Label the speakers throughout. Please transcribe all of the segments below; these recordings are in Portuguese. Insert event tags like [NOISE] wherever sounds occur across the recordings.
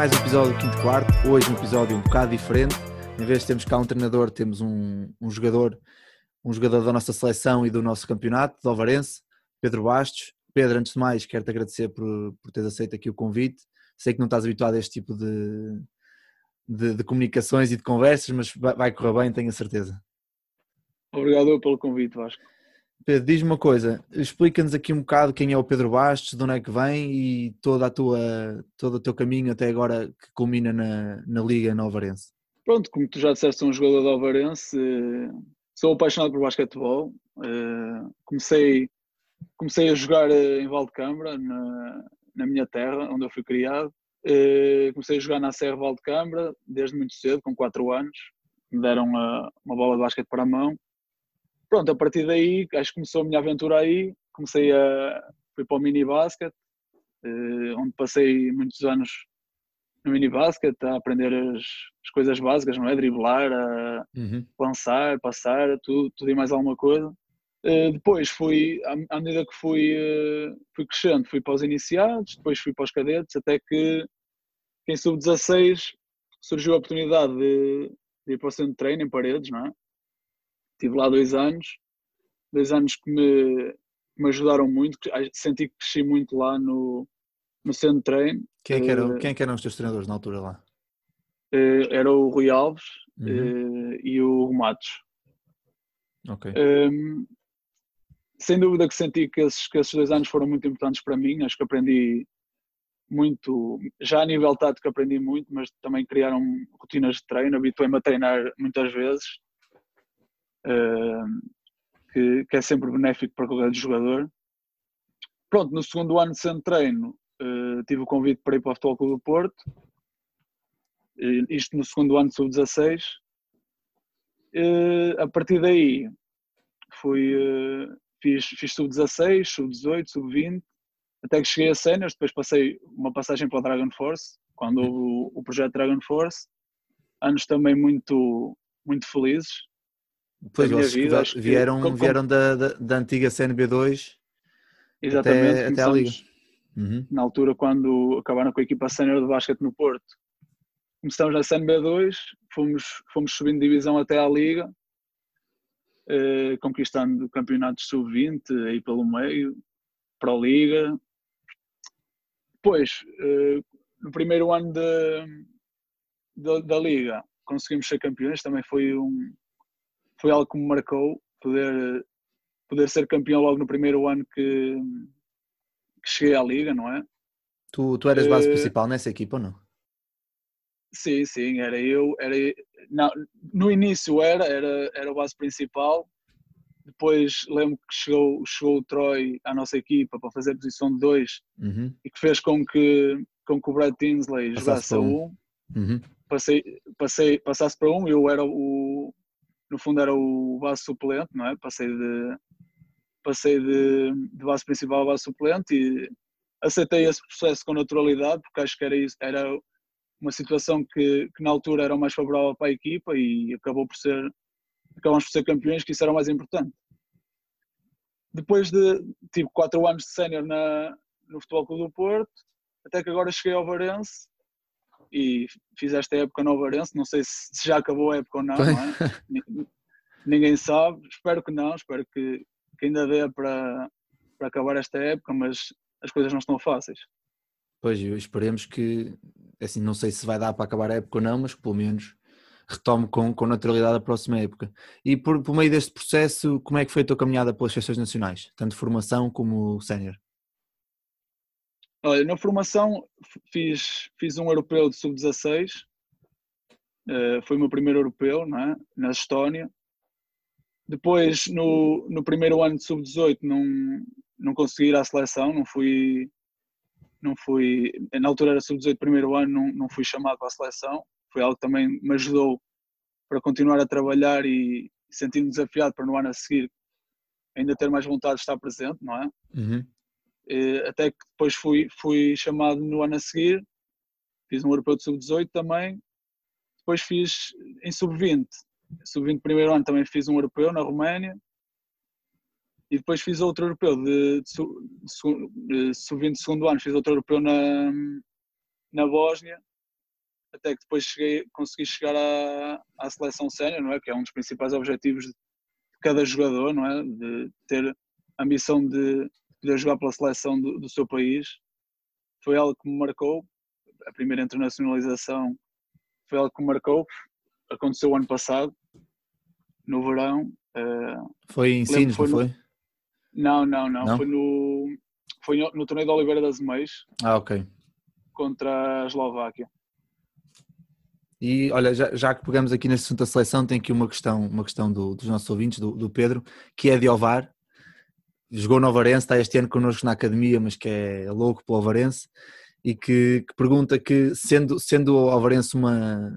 Speaker 1: mais um episódio do Quinto Quarto. Hoje um episódio um bocado diferente. Em vez de termos cá um treinador, temos um, um jogador, um jogador da nossa seleção e do nosso campeonato, do Alvarense, Pedro Bastos. Pedro, antes de mais, quero-te agradecer por, por teres aceito aqui o convite. Sei que não estás habituado a este tipo de, de, de comunicações e de conversas, mas vai, vai correr bem, tenho a certeza.
Speaker 2: Obrigado pelo convite, Vasco.
Speaker 1: Pedro, diz-me uma coisa, explica-nos aqui um bocado quem é o Pedro Bastos, de onde é que vem e toda a tua, todo o teu caminho até agora que culmina na, na Liga Novarense.
Speaker 2: Pronto, como tu já disseste, sou um jogador de Alvarense, eh, sou apaixonado por basquetebol, eh, comecei, comecei a jogar eh, em Valdecambra, na, na minha terra, onde eu fui criado, comecei a jogar na Serra Valdecambra desde muito cedo, com 4 anos, me deram uma, uma bola de basquete para a mão, pronto, a partir daí, acho que começou a minha aventura aí, comecei a, fui para o mini basket, eh, onde passei muitos anos no mini basket a aprender as, as coisas básicas, não é? Driblar, a uhum. lançar, passar, tudo, tudo e mais alguma coisa. Uh, depois fui, à, medida que fui, uh, fui crescendo, fui para os iniciados, depois fui para os cadetes, até que em sub-16 surgiu a oportunidade de, de, ir para o centro de treino em paredes, não é? Estive lá dois anos, dois anos que me, me ajudaram muito, senti que cresci muito lá no, no centro de treino.
Speaker 1: Quem é que, eram, uh, quem é que eram os teus treinadores na altura lá?
Speaker 2: Uh, era o Rui Alves uhum. uh, e o Romatos.
Speaker 1: Ok.
Speaker 2: Um, ehm, sem dúvida que senti que esses, que esses dois anos foram muito importantes para mim, acho que aprendi muito, já a nível tático aprendi muito, mas também criaram rotinas de treino, habituei-me a treinar muitas vezes que, que, é sempre benéfico para qualquer jogador. Pronto, no segundo ano de centro treino uh, tive o convite para ir para o Futebol Clube do Porto, isto no segundo ano de sub-16. Uh, a partir daí fui, fiz, fiz sub-16, sub-18, sub-20, até que cheguei a cenas, depois passei uma passagem para o Dragon Force, quando houve o, o projeto Dragon Force, anos também muito, muito felizes,
Speaker 1: Pois, eles vida, vieram, que, vieram da, da, da, antiga CNB2
Speaker 2: exatamente,
Speaker 1: até, até a Liga.
Speaker 2: Uhum. Na altura, quando acabaram com a equipa sénior de basquete no Porto. Começamos na CNB2, fomos, fomos subindo divisão até à Liga, eh, conquistando campeonatos sub-20 aí pelo meio, para a Liga. Depois, eh, no primeiro ano de, de, da Liga, conseguimos ser campeões, também foi um, foi algo que me marcou poder, poder ser campeão logo no primeiro ano que, que cheguei à Liga, não é?
Speaker 1: Tu, tu eras base uh, principal nessa equipa ou não?
Speaker 2: Sim, sim, era eu. Era, não, no início era, era, era a base principal. Depois lembro que chegou, chegou o Troy à nossa equipa para fazer a posição de dois
Speaker 1: uhum.
Speaker 2: e que fez com que, com que o Brad Tinsley jogasse a um.
Speaker 1: Uhum.
Speaker 2: Passei, passei, passasse para um, eu era o, no fundo era o base suplente, não é? Passei de, passei de, de base principal a base suplente e aceitei esse processo com naturalidade, porque acho que era, isso, era uma situação que, que na altura era mais favorável para a equipa e acabou por ser, acabamos por ser campeões, que isso era o mais importante. Depois de, tive quatro anos de sénior no Futebol Clube do Porto, até que agora cheguei ao Varense e fiz esta época no Varense, não sei se já acabou a época ou não, não é? ninguém sabe, espero que não, espero que, que ainda dê para, para acabar esta época, mas as coisas não estão fáceis.
Speaker 1: Pois, esperemos que, assim, não sei se vai dar para acabar a época ou não, mas pelo menos retome com, com naturalidade a próxima época. E por, por meio deste processo, como é que foi a tua caminhada pelas seleções nacionais, tanto formação como sénior?
Speaker 2: Olha, na formação fiz, fiz um europeu de sub-16, uh, eh, foi o meu primeiro europeu, é? na Estónia. Depois, no, no primeiro ano de sub-18, não, não consegui ir à seleção, não fui, não fui na altura era sub-18, primeiro ano, não, não fui chamado para a seleção. Foi algo que também me ajudou para continuar a trabalhar e sentir-me desafiado para no ano a seguir ainda ter mais vontade de estar presente, não é?
Speaker 1: Uhum.
Speaker 2: Eh, até que depois fui, fui chamado no ano a seguir, fiz um europeu de sub-18 também, depois fiz em sub-20, sub-20 primeiro ano também fiz um europeu na Roménia, e depois fiz outro europeu de, de, de, de sub-20 segundo ano, fiz outro europeu na, na Bósnia, até que depois cheguei, consegui chegar à, à seleção sénior, não é? Que é um dos principais objetivos de cada jogador, não é? De ter a missão de poder jogar pela seleção do, do seu país. Foi algo que me marcou. A primeira internacionalização foi algo que me marcou. Aconteceu o ano passado, no verão. Uh,
Speaker 1: foi em Sines, não foi?
Speaker 2: Não, não, não, não, Foi no, foi no, torneio da Oliveira das Meias.
Speaker 1: Ah, ok.
Speaker 2: Contra a Eslováquia.
Speaker 1: E olha, já, já, que pegamos aqui nesse assunto da seleção, tem aqui uma questão, uma questão do, dos nossos ouvintes, do, do, Pedro, que é de Ovar. Jogou no Ovarense, está este ano connosco na academia, mas que é louco pelo Ovarense, e que, que pergunta que, sendo, sendo o Ovarense uma,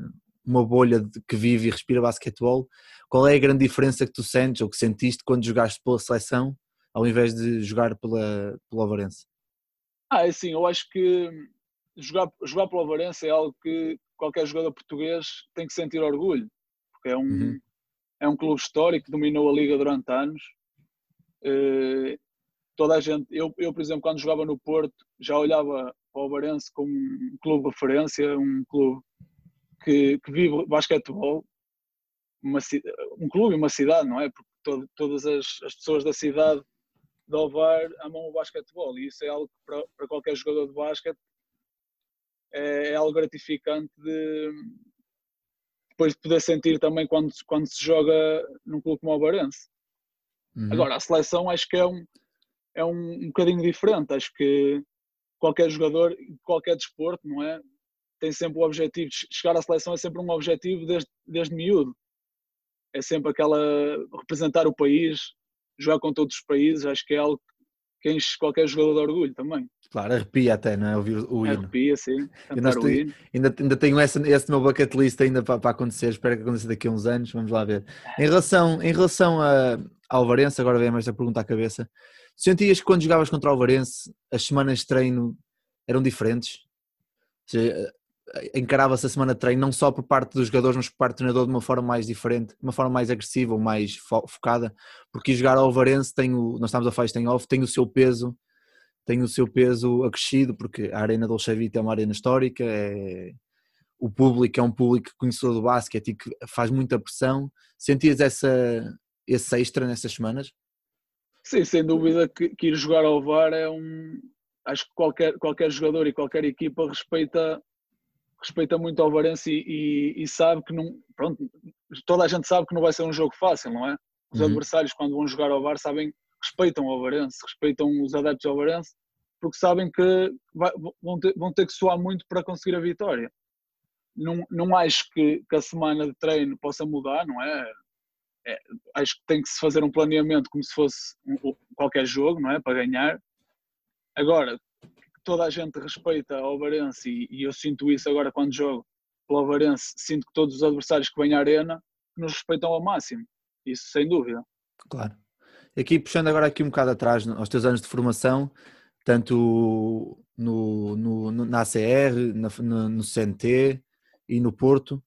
Speaker 1: uma bolha de, que vive e respira basquetebol, qual é a grande diferença que tu sentes ou que sentiste quando jogaste pela seleção ao invés de jogar pela, pela Ovarense?
Speaker 2: Ah, é assim, eu acho que jogar, jogar pela Ovarense é algo que qualquer jogador português tem que sentir orgulho, porque é um, uhum. é um clube histórico que dominou a liga durante anos. Uh, toda a gente, eu, eu, por exemplo, quando jogava no Porto, já olhava para o Ovarense como um clube de referência, um clube que, que vive basquetebol, uma, um clube e uma cidade, não é? Porque todas as, as, pessoas da cidade de Ovar amam o basquetebol e isso é algo que para, para qualquer jogador de basquete é, é, algo gratificante de depois de poder sentir também quando, quando se joga num clube como o Barense. Uhum. Agora, a seleção acho que é um, é um, um bocadinho diferente. Acho que qualquer jogador, qualquer desporto, não é? Tem sempre o objetivo, de chegar à seleção é sempre um objetivo desde, desde miúdo. É sempre aquela, representar o país, jogar com todos os países, acho que é algo que enche qualquer jogador de orgulho também.
Speaker 1: Claro, arrepia até, não é? Ouvir o hino.
Speaker 2: Arrepia, sim.
Speaker 1: Estou, ainda, ainda tenho esse, esse meu bucket list ainda para, para, acontecer, espero que aconteça daqui a uns anos, vamos lá ver. Em relação, em relação a, Alvarense, agora vem mais a pergunta à cabeça, sentias que quando jogavas contra o Alvarense as semanas de treino eram diferentes? Seja, encarava-se a semana de treino não só por parte dos jogadores, mas por parte do treinador de uma forma mais diferente, de uma forma mais agressiva ou mais fo focada, porque jogar ao Alvarense tem o, nós estamos a fazer off, tem o seu peso tem o seu peso acrescido, porque a Arena do Vita é uma arena histórica, é, o público é um público conhecedor do basquete e que faz muita pressão. Sentias essa, esse extra nessas semanas?
Speaker 2: Sim, sem dúvida que, que, ir jogar ao VAR é um. Acho que qualquer, qualquer jogador e qualquer equipa respeita, respeita muito ao Varense e, e, e, sabe que não. Pronto, toda a gente sabe que não vai ser um jogo fácil, não é? Os uhum. adversários, quando vão jogar ao VAR, sabem respeitam o Alvarense, respeitam os adeptos do Alvarense, porque sabem que vai, vão, ter, vão, ter, que suar muito para conseguir a vitória. Não, não acho que, que a semana de treino possa mudar, não é? É? Acho que tem que se fazer um planeamento como se fosse um, qualquer jogo, não é? Para ganhar. Agora, toda a gente respeita o Alvarense e, e, eu sinto isso agora quando jogo pelo Alvarense, sinto que todos os adversários que vêm à arena nos respeitam ao máximo. Isso sem dúvida.
Speaker 1: Claro. Aqui puxando agora aqui um bocado atrás aos teus anos de formação, tanto no, no, na ACR, na, no, no CNT e no Porto,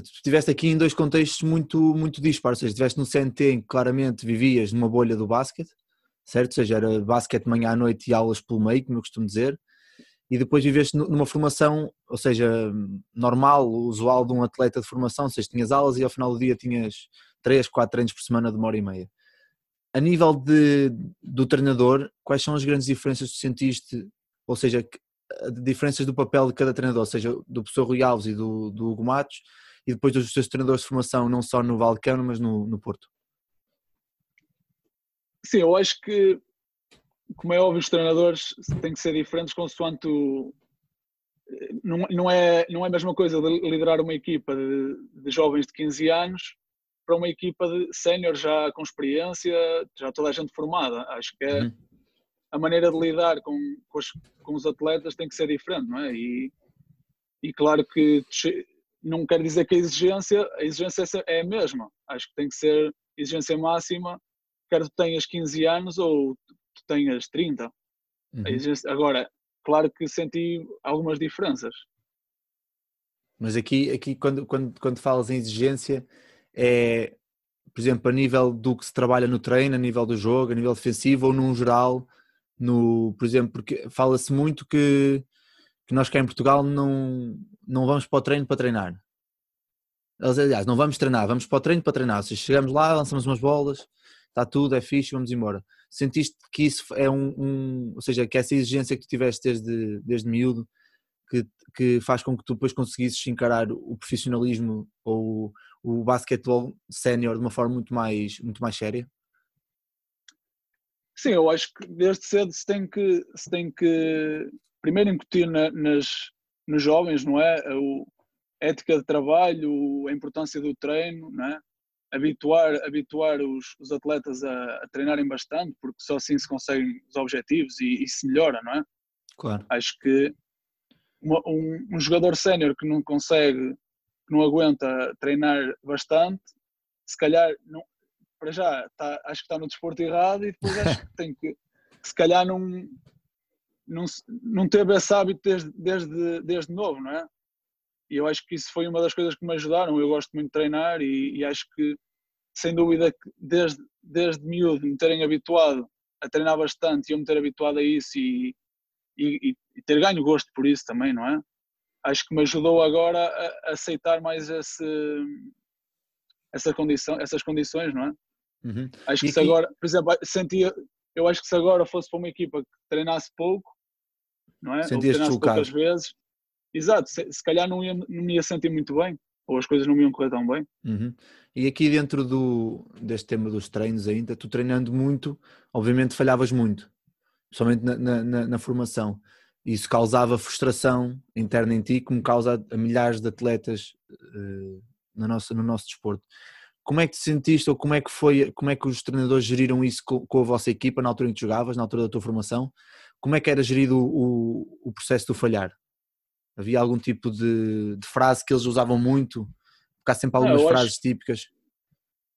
Speaker 1: estiveste aqui em dois contextos muito, muito dispares, ou seja, estiveste no CNT em que claramente vivias numa bolha do basquete, certo? Ou seja, era basquete manhã à noite e aulas pelo meio, como eu costumo dizer, e depois viveste numa formação, ou seja, normal, usual de um atleta de formação, ou seja, tinhas aulas e ao final do dia tinhas 3, 4 treinos por semana de uma hora e meia a nível de, do treinador, quais são as grandes diferenças que sentiste, ou seja, diferenças do papel de cada treinador, ou seja, do professor Rui Alves e do, do Hugo Matos, e depois dos seus treinadores de formação, não só no Valcano, mas no, no Porto?
Speaker 2: Sim, eu acho que, como é óbvio, os treinadores têm que ser diferentes consoante o, não, não, é, não é a mesma coisa de liderar uma equipa de, de jovens de 15 anos para uma equipa de sénior já com experiência, já toda a gente formada. Acho que é, uhum. a maneira de lidar com, com os, com, os, atletas tem que ser diferente, não é? E, e claro que não quer dizer que a exigência, a exigência é a mesma. Acho que tem que ser exigência máxima, quer tu tenhas 15 anos ou tu tenhas 30. Uhum. Agora, claro que senti algumas diferenças.
Speaker 1: Mas aqui, aqui quando, quando, quando falas em exigência, é, por exemplo, a nível do que se trabalha no treino, a nível do jogo, a nível defensivo ou num geral, no, por exemplo, porque fala-se muito que, que nós cá em Portugal não, não vamos para o treino para treinar. Aliás, não vamos treinar, vamos para o treino para treinar. Ou seja, chegamos lá, lançamos umas bolas, está tudo, é fixe, vamos embora. Sentiste que isso é um, um, ou seja, que essa exigência que tu tiveste desde, desde miúdo, que, que faz com que tu depois conseguisses encarar o profissionalismo ou o, o basquetebol sénior de uma forma muito mais, muito mais séria?
Speaker 2: Sim, eu acho que desde cedo se tem que, se tem que primeiro incutir na, nas, nos jovens, não é? A ética de trabalho, a importância do treino, não é? habituar, habituar os, os atletas a, a, treinarem bastante, porque só assim se conseguem os objetivos e, e se melhora, não é?
Speaker 1: Claro.
Speaker 2: Acho que uma, um, um, jogador sénior que não consegue, que não aguenta treinar bastante, se calhar, não, para já, tá, acho que está no desporto errado e depois acho [LAUGHS] que tem que, se calhar, não, não, não teve esse hábito desde, desde, desde novo, não é? E eu acho que isso foi uma das coisas que me ajudaram. Eu gosto muito de treinar e, e acho que, sem dúvida, que desde, desde miúdo me terem habituado a treinar bastante e eu me ter habituado a isso e, e, e, ter ganho gosto por isso também, não é? Acho que me ajudou agora a, aceitar mais esse, essa condição, essas condições, não é?
Speaker 1: Uhum.
Speaker 2: Acho que se agora, por exemplo, sentia, eu acho que se agora fosse para uma equipa que treinasse pouco, não é?
Speaker 1: Sentias
Speaker 2: treinasse poucas vezes, exato, se, se calhar não, ia, não me ia sentir muito bem, ou as coisas não me iam correr tão bem.
Speaker 1: Uhum. E aqui dentro do, deste tema dos treinos ainda, tu treinando muito, obviamente falhavas muito, somente na, na, na, formação. Isso causava frustração interna em ti, como causa a milhares de atletas uh, no, nosso, no nosso desporto. Como é que te sentiste ou como é que foi, como é que os treinadores geriram isso com, com a vossa equipa na altura em que jogavas, na altura da tua formação? Como é que era gerido o, o, o processo do falhar? Havia algum tipo de, de, frase que eles usavam muito? Porque há sempre algumas não, frases acho... típicas.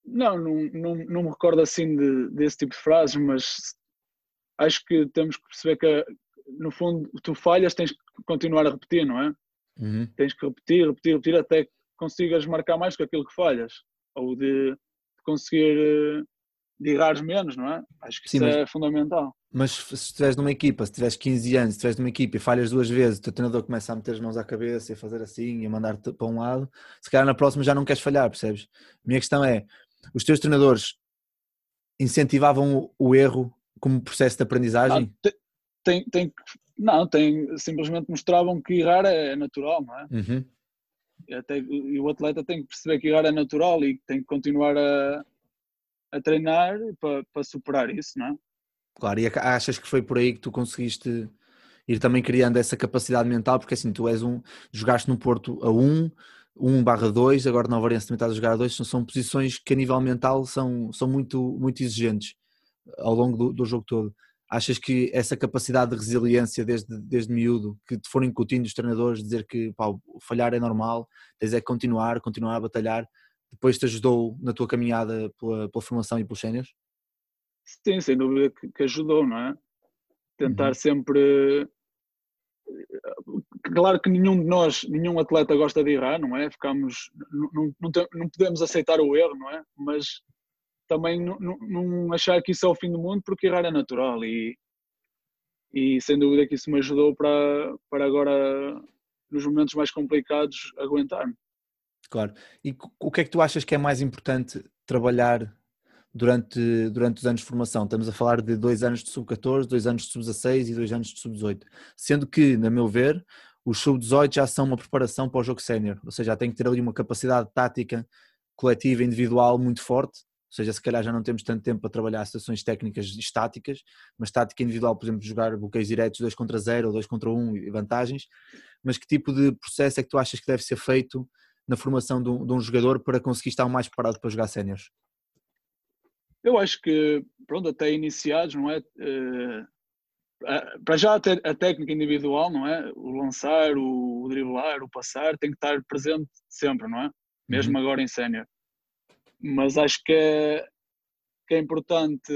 Speaker 2: Não, não, não, não me recordo assim de, desse tipo de frases, mas acho que temos que perceber que, no fundo, tu falhas, tens que continuar a repetir, não é?
Speaker 1: Uhum.
Speaker 2: Tens que repetir, repetir, repetir até que consigas marcar mais que aquilo que falhas. Ou de, de conseguir eh, de errares menos, não é? Acho que Sim, isso mas, é fundamental.
Speaker 1: Mas se estiveres numa equipa, se tiveres 15 anos, se estiveres numa equipa e falhas duas vezes, o teu treinador começa a meter as mãos à cabeça e a fazer assim e a mandar-te para um lado, se calhar na próxima já não queres falhar, percebes? A minha questão é, os teus treinadores incentivavam o, erro como processo de aprendizagem?
Speaker 2: Não, tem, tem, não, tem, simplesmente mostravam que errar é natural, não é?
Speaker 1: Uhum.
Speaker 2: Até, e o atleta tem que perceber que errar é natural e tem que continuar a, a treinar para, para superar isso, não é?
Speaker 1: Claro, e achas que foi por aí que tu conseguiste ir também criando essa capacidade mental, porque assim, tu és um, jogaste no Porto a 1, 1 barra 2, agora na Varense também estás a jogar a 2, são, são posições que a nível mental são, são muito, muito exigentes ao longo do, do jogo todo. Achas que essa capacidade de resiliência desde, desde miúdo, que te foram incutindo os treinadores, dizer que pá, falhar é normal, tens é continuar, continuar a batalhar, depois te ajudou na tua caminhada pela, pela formação e pelos séniores?
Speaker 2: Sim, sem dúvida que, que ajudou, não é? Tentar uhum. sempre. Claro que nenhum de nós, nenhum atleta gosta de errar, não é? Ficamos, não, não, não podemos aceitar o erro, não é? Mas também não, achar que isso é o fim do mundo, porque errar é natural e, e sem dúvida que isso me ajudou para, para agora, nos momentos mais complicados, aguentar-me.
Speaker 1: Claro. E o que é que tu achas que é mais importante trabalhar durante, durante os anos de formação. Estamos a falar de dois anos de sub-14, dois anos de sub-16 e dois anos de sub-18. Sendo que, na meu ver, os sub-18 já são uma preparação para o jogo sénior, ou seja, já tem que ter ali uma capacidade tática coletiva, individual muito forte. Ou seja, se calhar já não temos tanto tempo para trabalhar situações técnicas estáticas, mas tática individual, por exemplo, jogar bloqueios diretos 2 contra 0 ou 2 contra 1 um, e vantagens. Mas que tipo de processo é que tu achas que deve ser feito na formação de um, de um jogador para conseguir estar mais preparado para jogar séniores?
Speaker 2: Eu acho que, pronto, até iniciados, não é? Uh, para já a, a, técnica individual, não é? O lançar, o, o, driblar, o passar, tem que estar presente sempre, não é? Mesmo uhum. agora em sénior. Mas acho que é, que é importante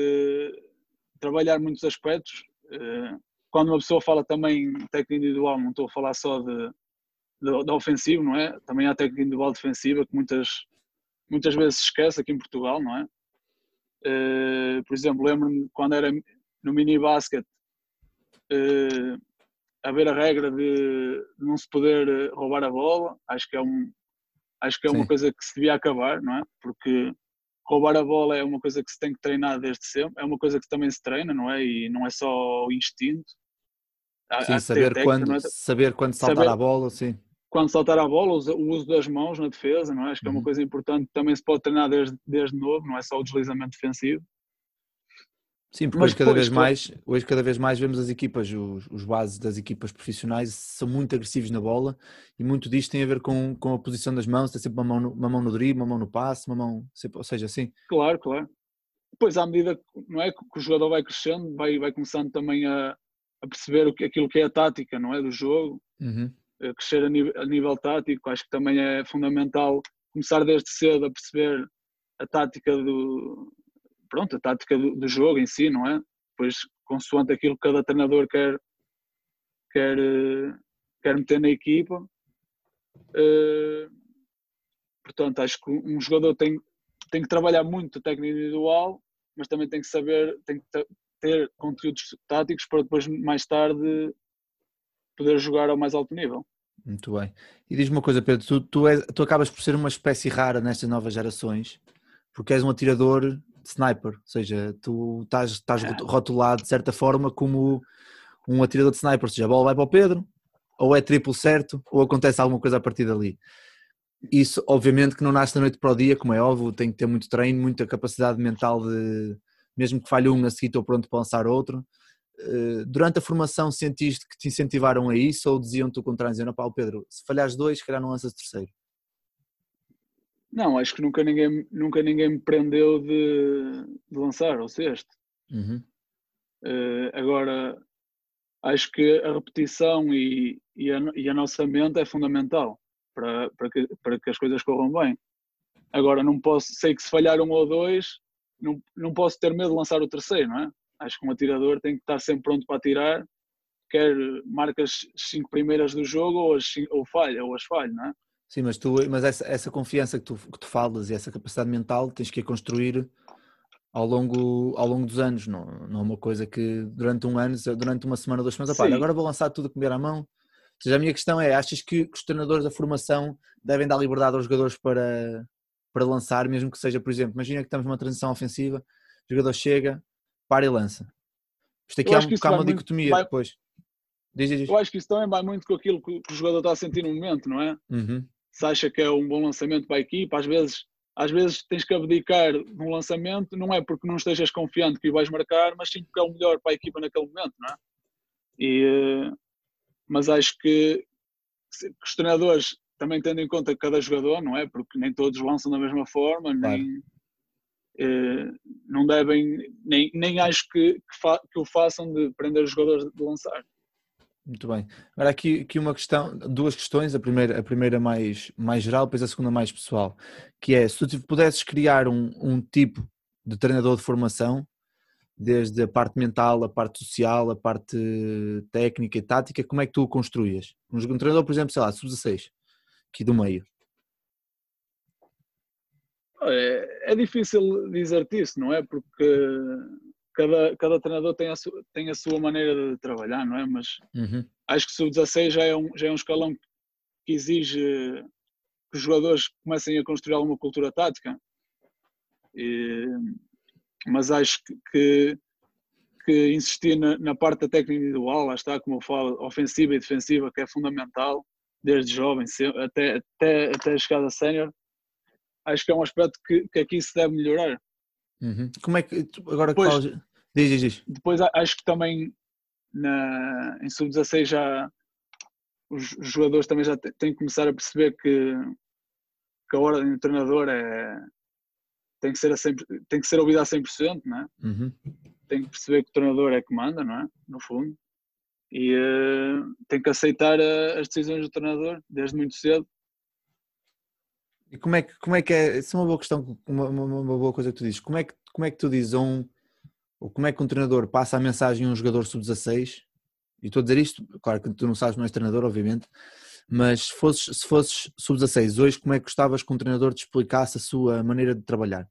Speaker 2: trabalhar muitos aspectos. Uh, quando uma pessoa fala também técnica individual, não estou a falar só de, da ofensiva, não é? Também há técnica individual defensiva que muitas, muitas vezes se esquece aqui em Portugal, não é? Uh, por exemplo, lembro-me quando era no mini basket, haver a regra de não se poder roubar a bola, acho que é, um, acho que é uma coisa que se devia acabar, não é? Porque roubar a bola é uma coisa que se tem que treinar desde sempre, é uma coisa que também se treina, não é? E não é só o instinto.
Speaker 1: Há, sim, há saber, técnica, quando, é? saber quando saltar saber, a bola, sim.
Speaker 2: Quando saltar a bola, o uso das mãos na defesa, não é? Acho que uhum. é uma uhum. coisa importante, também se pode treinar desde, desde novo, não é só o deslizamento defensivo.
Speaker 1: Sim, porque hoje cada, vez mais, hoje cada vez mais vemos as equipas, os, os bases das equipas profissionais são muito agressivos na bola e muito disto tem a ver com, com a posição das mãos, tem sempre uma mão no, uma mão no drible, uma mão no passe, uma mão, ou seja, assim.
Speaker 2: Claro, claro. Depois, à medida que, não é, que o jogador vai crescendo, vai, vai começando também a, a perceber o que, aquilo que é a tática não é, do jogo, uhum. a crescer a nível, a nível tático, acho que também é fundamental começar desde cedo a perceber a tática do, pronto, a tática do, do, jogo em si, não é? Depois, consoante aquilo que cada treinador quer, quer, quer meter na equipa. Uh, portanto, acho que um jogador tem, tem que trabalhar muito a técnica individual, mas também tem que saber, tem que ter conteúdos táticos para depois, mais tarde, poder jogar ao mais alto nível.
Speaker 1: Muito bem. E diz-me uma coisa, Pedro, tu, tu, és, tu acabas por ser uma espécie rara nestas novas gerações, porque és um atirador sniper, ou seja, tu estás, estás é. rotulado de certa forma como um atirador de sniper, ou seja, a bola vai para o Pedro, ou é triplo certo, ou acontece alguma coisa a partir dali. Isso, obviamente, que não nasce da noite para o dia, como é óbvio, tem que ter muito treino, muita capacidade mental de, mesmo que falhe um, a seguir estou pronto para lançar outro. Eh, durante a formação sentiste que te incentivaram a isso ou diziam-te o contrário, dizendo, pá, Pedro, se falhares dois, se calhar não lanças terceiro?
Speaker 2: Não, acho que nunca ninguém, nunca ninguém me prendeu de, de lançar ao sexto. Uhum. Uh, agora, acho que a repetição e, e, a, e a nossa mente é fundamental para, para, que, para que as coisas corram bem. Agora, não posso, sei que se falhar um ou dois, não, não posso ter medo de lançar o terceiro, não é? Acho que um atirador tem que estar sempre pronto para atirar, quer marca as cinco primeiras do jogo ou, as, ou falha, ou as falha, não é?
Speaker 1: Sim, mas, tu, mas essa, essa confiança que tu, que tu falas e essa capacidade mental tens que a construir ao longo, ao longo dos anos, não, não é uma coisa que durante um ano, durante uma semana, duas semanas, apá, agora vou lançar tudo a comer à mão. Ou seja, a minha questão é, achas que, que os treinadores da formação devem dar liberdade aos jogadores para, para lançar, mesmo que seja, por exemplo, imagina que estamos numa transição ofensiva, o jogador chega, para e lança. Isto aqui há, um, há uma dicotomia vai... depois.
Speaker 2: Diz, diz. Eu acho que isso também vai muito com aquilo que o jogador está a sentir no momento, não é? Uhum se acha que é um bom lançamento para a equipa, às vezes, às vezes tens que abdicar de um lançamento, não é porque não estejas confiante que o vais marcar, mas sim porque é o melhor para a equipa naquele momento, não é? E, eh, mas acho que, que os treinadores também tendo em conta cada jogador, não é? Porque nem todos lançam da mesma forma, nem, eh, não devem, nem, nem acho que, que, fa, que o façam de prender os jogadores de lançar.
Speaker 1: Muito bem. Agora aqui, aqui uma questão, duas questões, a primeira, a primeira mais, mais geral, depois a segunda mais pessoal, que é se tu pudesses criar um, um tipo de treinador de formação, desde a parte mental, a parte social, a parte técnica e tática, como é que tu o construías? Um treinador, por exemplo, sei lá, sub-16, aqui do meio.
Speaker 2: É, é difícil dizer-te isso, não é? Porque cada, cada treinador tem a, sua, tem a sua maneira de trabalhar, não é? Mas uhum. acho que o sub-16 já, é um, já é um escalão que exige que os jogadores comecem a construir alguma cultura tática. E, mas acho que, que, insistir na, na, parte da técnica individual, lá está, como eu falo, ofensiva e defensiva, que é fundamental, desde jovem até, até, até a chegada sénior, acho que é um aspecto que, que aqui se deve melhorar.
Speaker 1: Uhum. Como é que agora Depois, Diz, diz, diz.
Speaker 2: Depois acho que também na, em sub-16 já os jogadores também já têm que começar a perceber que, que a ordem do treinador é, tem, que ser a 100, tem que ser ouvida a 100%, não é? Uhum. Tem que perceber que o treinador é que manda, não é? No fundo. E uh, tem que aceitar uh, as decisões do treinador desde muito cedo.
Speaker 1: E como é que, como é, que é? Isso é uma boa questão, uma, uma, uma boa coisa que tu dizes. Como é que, como é que tu dizes a um ou como é que um treinador passa a mensagem a um jogador sub-16, e estou a dizer isto, claro que tu não sabes, não és treinador, obviamente, mas se fosses, se fosses sub-16 hoje, como é que gostavas que um treinador te explicasse a sua maneira de trabalhar?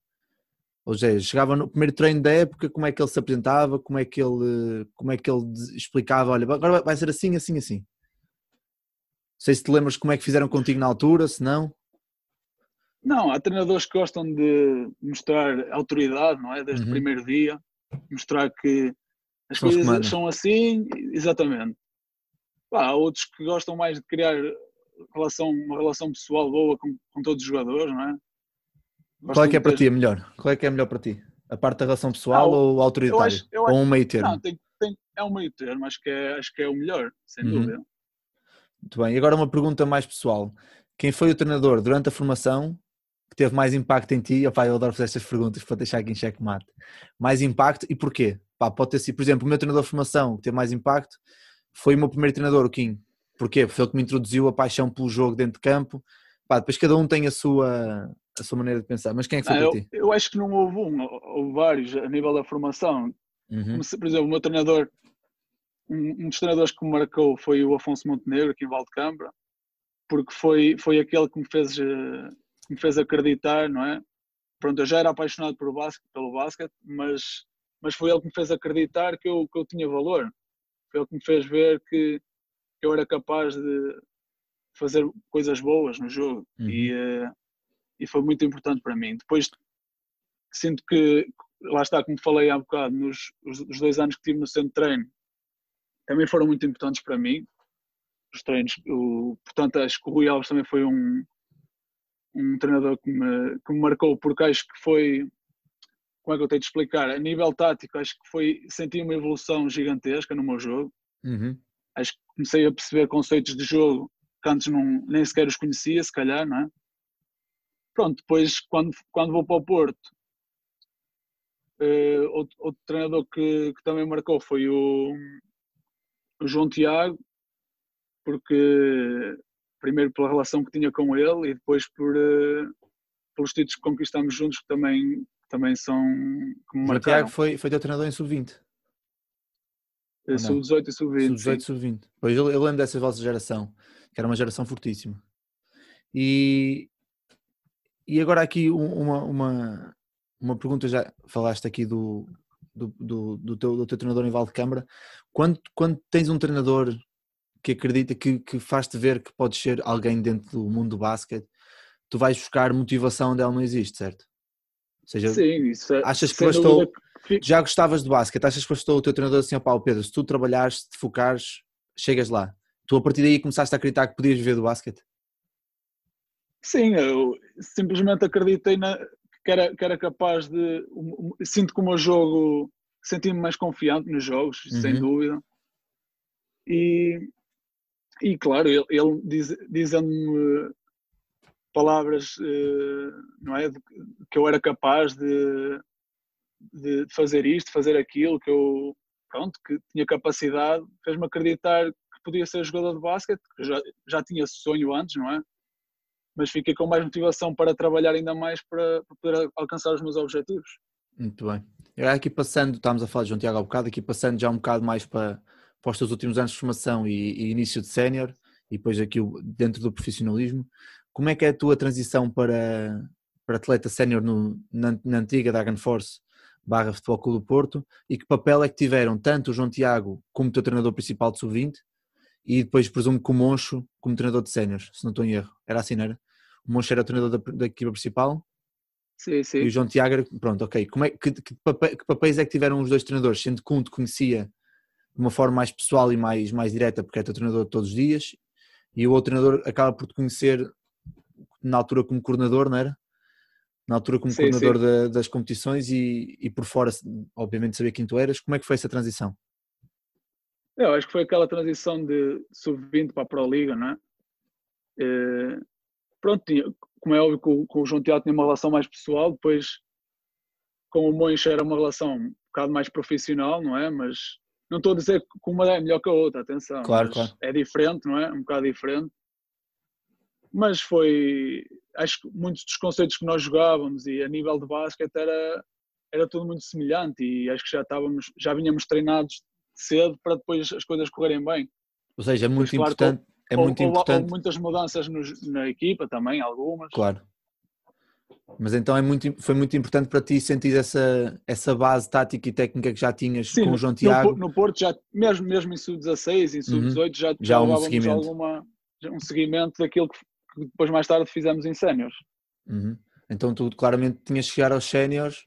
Speaker 1: Ou seja, chegava no primeiro treino da época, como é que ele se apresentava, como é que ele, como é que ele explicava, olha, agora vai ser assim, assim, assim. Não sei se te lembras como é que fizeram contigo na altura, se não.
Speaker 2: Não, há treinadores que gostam de mostrar autoridade, não é? Desde uhum. o primeiro dia, mostrar que as são coisas são assim, exatamente. há outros que gostam mais de criar relação, uma relação pessoal boa com, com todos os jogadores, não é?
Speaker 1: Gostam Qual é que é para ter... ti a melhor? Qual é que é melhor para ti? A parte da relação pessoal não, ou autoritário? Eu acho, eu acho, ou um meio termo? Não,
Speaker 2: tem, tem, é um meio termo, acho que é, acho que é o melhor, sem uhum. dúvida.
Speaker 1: Muito bem, e agora uma pergunta mais pessoal. Quem foi o treinador durante a formação que teve mais impacto em ti? Opa, eu adoro fazer estas perguntas para deixar aqui em checkmate. Mais impacto e porquê? Pá, pode ter sido, por exemplo, o meu treinador de formação que teve mais impacto foi o meu primeiro treinador, o Kim. Porquê? Foi ele que me introduziu a paixão pelo jogo dentro de campo. Pá, depois cada um tem a sua, a sua maneira de pensar. Mas quem é que foi ah,
Speaker 2: para
Speaker 1: ti?
Speaker 2: Eu acho que não houve um, houve vários a nível da formação. Uhum. Por exemplo, o meu treinador, um, um, dos treinadores que me marcou foi o Afonso Montenegro, aqui em Valdecambra, porque foi, foi aquele que me fez, eh, que me fez acreditar, não é? Pronto, eu já era apaixonado por basquete, pelo basquete, mas, mas foi ele que me fez acreditar que eu, que eu tinha valor. Foi ele que me fez ver que, eu era capaz de fazer coisas boas no jogo. Uhum. E, uh, e foi muito importante para mim. Depois sinto que, lá está, como falei há bocado, nos os, os dois anos que tive no centro de treino, também foram muito importantes para mim. Os treinos, o, portanto, acho que o Rui Alves também foi um, um treinador que me, que me marcou, porque acho que foi, como é que eu tenho de explicar? A nível tático, acho que foi, senti uma evolução gigantesca no meu jogo. Uhum. Acho que comecei a perceber conceitos de jogo que antes não, nem sequer os conhecia, se calhar, não é? Pronto, depois quando, quando vou para o Porto, uh, outro, outro, treinador que, que, também marcou foi o, o João Tiago, porque primeiro pela relação que tinha com ele e depois por, uh, pelos títulos que conquistamos juntos que também, também são que me
Speaker 1: marcaram. Tiago foi, foi teu treinador em sub-20?
Speaker 2: Sub-18 e sub-20.
Speaker 1: Sub-18 e sub-20. Pois eu, eu lembro dessa vossa geração, que era uma geração fortíssima. E, e agora aqui uma, uma, uma pergunta, já falaste aqui do, do, do, do, teu, do teu treinador em Valdecâmara. Quando, quando tens um treinador que acredita que, que faz-te ver que podes ser alguém dentro do mundo do basquete, tu vais buscar motivação onde ela não existe, certo? Ou seja,
Speaker 2: Sim, isso é,
Speaker 1: achas que bastou, que... já gostavas de basquete, achas que bastou o teu treinador assim, ó Pedro, se tu trabalhares, se te focares, chegas lá. Tu a partir daí começaste a acreditar que podias viver do basquete?
Speaker 2: Sim, eu simplesmente acreditei na, que, era, que era capaz de. Um, sinto que o meu jogo. Senti-me mais confiante nos jogos, uhum. sem dúvida. E, e claro, ele, ele diz, dizendo-me palavras, uh, não é? Que eu era capaz de, de fazer isto, fazer aquilo, que eu. Pronto, que tinha capacidade, fez-me acreditar que podia ser jogador de basquete, que já, já tinha sonho antes, não é? mas fiquei com mais motivação para trabalhar ainda mais para, para poder alcançar os meus objetivos.
Speaker 1: Muito bem. Agora aqui passando, estávamos a falar de João Tiago há um bocado, aqui passando já um bocado mais para, para os teus últimos anos de formação e, e início de sénior e depois aqui dentro do profissionalismo, como é que é a tua transição para, para atleta sénior na, na antiga Dragon Force barra Futebol Clube do Porto e que papel é que tiveram tanto o João Tiago como o teu treinador principal de sub-20 e depois presumo que o Moncho como treinador de séniores, se não estou em erro. Era assim, não era? o Moncho era o treinador da, da equipa principal.
Speaker 2: Sim, sim.
Speaker 1: E o João Tiago, pronto, ok. Como é, que, que, papéis, que papéis é que tiveram os dois treinadores? Sendo que um te conhecia de uma forma mais pessoal e mais, mais direta, porque é teu treinador todos os dias, e o outro treinador acaba por te conhecer na altura como coordenador, não era? Na altura como sim, coordenador sim. Da, das competições e, e por fora, obviamente, saber quem tu eras. Como é que foi essa transição?
Speaker 2: Eu acho que foi aquela transição de sub-20 para a Pro Liga, não é? Eh, pronto, tinha, como é óbvio com, com o João Tiago tinha uma relação mais pessoal, depois com o Moncho era uma relação um bocado mais profissional, não é? Mas não estou a dizer que uma é melhor que a outra, atenção.
Speaker 1: Claro, claro.
Speaker 2: É diferente, não é? Um bocado diferente. Mas foi. Acho que muitos dos conceitos que nós jogávamos e a nível de basquete era, era tudo muito semelhante e acho que já estávamos, já vinhamos treinados cedo para depois as coisas correrem bem.
Speaker 1: Ou seja, é muito importante é muito
Speaker 2: ou,
Speaker 1: importante.
Speaker 2: Ou muitas mudanças na equipa também, algumas.
Speaker 1: Claro. Mas então é muito, foi muito importante para ti sentir essa, essa base tática e técnica que já tinhas Sim, com o João Tiago.
Speaker 2: No, no Porto, já, mesmo, mesmo em sub-16, em sub-18, uhum. já, já um seguimento. Alguma, um seguimento daquilo que, que, depois mais tarde fizemos em séniores.
Speaker 1: Uhum. Então tu claramente tinhas que chegar aos séniores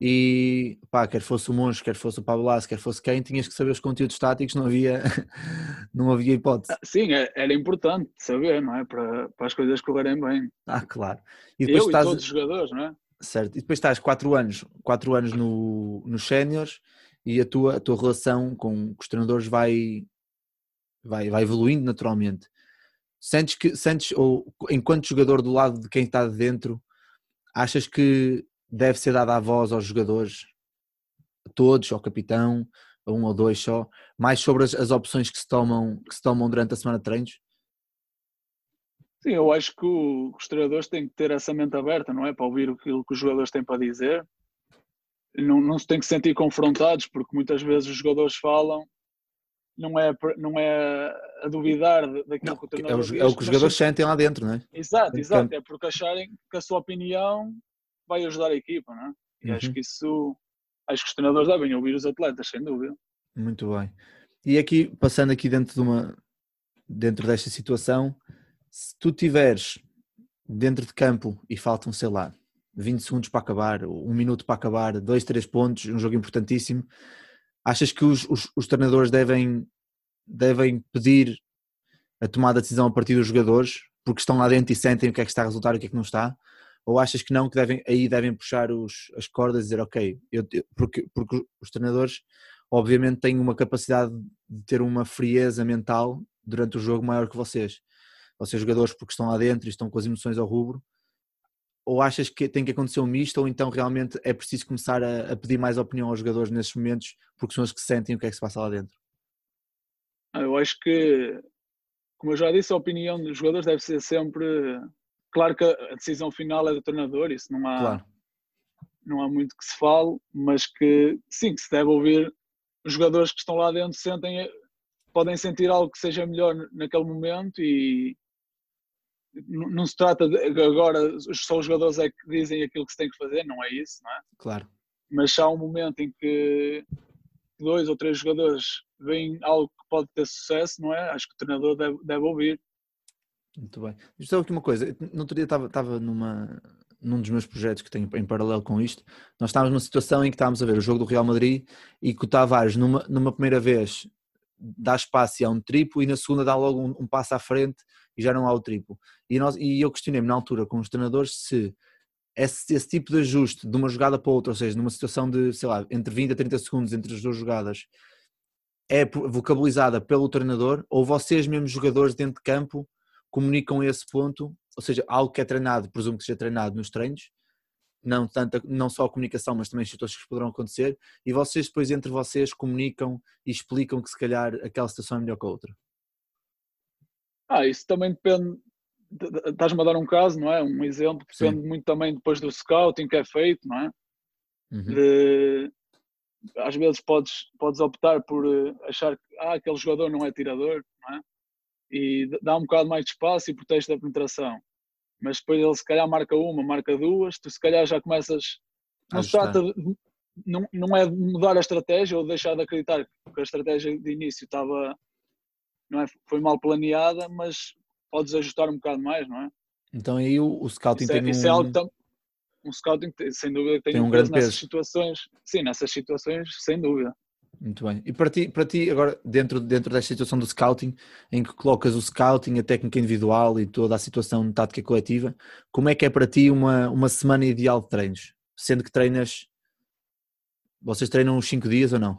Speaker 1: e pá, quer fosse o Monge, quer fosse o Pablo Lasso, quer fosse quem, tinhas que saber os conteúdos táticos, não havia, [LAUGHS] não havia hipótese. Ah,
Speaker 2: sim, é, era importante saber, não é? Para, para as coisas correrem bem.
Speaker 1: Ah, claro.
Speaker 2: E depois Eu estás... e todos os jogadores, não é?
Speaker 1: Certo, e depois estás 4 anos, quatro anos no, nos séniores e a tua, a tua relação com os treinadores vai, vai, vai evoluindo naturalmente. Sentes que, sentes, ou enquanto jogador do lado de quem está dentro, achas que deve ser dada a voz aos jogadores, a todos, ao capitão, a um ou dois só, mais sobre as, as opções que se, tomam, que se tomam durante a semana de treinos?
Speaker 2: Sim, eu acho que o, os treinadores têm que ter essa mente aberta, não é? Para ouvir aquilo que os jogadores têm para dizer. Não, não se tem que sentir confrontados, porque muitas vezes os jogadores falam, não é, não é a duvidar daquilo não, que o treinador
Speaker 1: é o, diz, é o que os jogadores sentem lá dentro, não é?
Speaker 2: Exato, exato. É porque acharem que a sua opinião vai ajudar a equipa, não é? E uhum. acho que isso, acho que os treinadores devem ouvir os atletas, sem dúvida.
Speaker 1: Muito bem. E aqui, passando aqui dentro de uma, dentro desta situação, se tu tiveres dentro de campo e faltam, sei lá, 20 segundos para acabar, um minuto para acabar, dois, três pontos, um jogo importantíssimo, achas que os, os, os treinadores devem, devem pedir a tomada de decisão a partir dos jogadores, porque estão lá dentro e sentem o que é que está a resultar e o que é que não está? Ou achas que não, que devem, aí devem puxar os, as cordas e dizer, ok, eu, porque, porque os treinadores obviamente têm uma capacidade de ter uma frieza mental durante o jogo maior que vocês. Vocês jogadores porque estão lá dentro e estão com as emoções ao rubro, ou achas que tem que acontecer um misto, ou então realmente é preciso começar a, a, pedir mais opinião aos jogadores nesses momentos, porque são os que sentem o que é que se passa lá dentro?
Speaker 2: Ah, eu acho que, como eu já disse, a opinião dos jogadores deve ser sempre Claro que a decisão final é do treinador, isso não há, claro. não há muito que se fale, mas que sim, que se deve ouvir os jogadores que estão lá dentro sentem, podem sentir algo que seja melhor naquele momento e não, se trata de agora só os jogadores é que dizem aquilo que se tem que fazer, não é isso, não é?
Speaker 1: Claro.
Speaker 2: Mas há um momento em que dois ou três jogadores veem algo que pode ter sucesso, não é? Acho que o treinador deve, deve ouvir
Speaker 1: muito bem. Isto é a última coisa. No outro dia estava, estava numa, num dos meus projetos que tenho em paralelo com isto. Nós estávamos numa situação em que estávamos a ver o jogo do Real Madrid e que o Tavares, numa, numa primeira vez, dá espaço e há um triplo e na segunda dá logo um, um passo à frente e já não há o triplo. E, nós, e eu questionei-me na altura com os treinadores se esse, esse, tipo de ajuste de uma jogada para outra, ou seja, numa situação de, sei lá, entre 20 a 30 segundos entre as duas jogadas, é vocabilizada pelo treinador ou vocês mesmos jogadores dentro de campo comunicam esse ponto, ou seja, algo que é treinado, presumo que seja treinado nos treinos, não, tanto, não só a comunicação, mas também as situações que poderão acontecer, e vocês depois entre vocês comunicam e explicam que se calhar aquela situação é melhor que a outra.
Speaker 2: Ah, isso também depende, estás-me a dar um caso, não é? Um exemplo, depende Sim. muito também depois do scouting que é feito, não é? Uhum. De, às vezes podes, podes optar por eh, achar que ah, aquele jogador não é tirador, não é? E dá um bocado mais de espaço e protege da penetração. Mas depois ele se calhar marca uma, marca duas, tu se calhar já começas. Não se trata de, não, não é mudar a estratégia ou deixar de acreditar que a estratégia de início estava não é, foi mal planeada, mas podes ajustar um bocado mais, não é?
Speaker 1: Então aí o, o scouting
Speaker 2: isso
Speaker 1: é, tem
Speaker 2: é, isso é algo tam, um scouting sem dúvida tem, tem um, um grande peso nessas situações, sim, nessas situações, sem dúvida.
Speaker 1: Muito bem. E para ti, para ti agora, dentro, dentro desta situação do scouting, em que colocas o scouting, a técnica individual e toda a situação de tática coletiva, como é que é para ti uma, uma semana ideal de treinos? Sendo que treinas. Vocês treinam uns 5 dias ou não?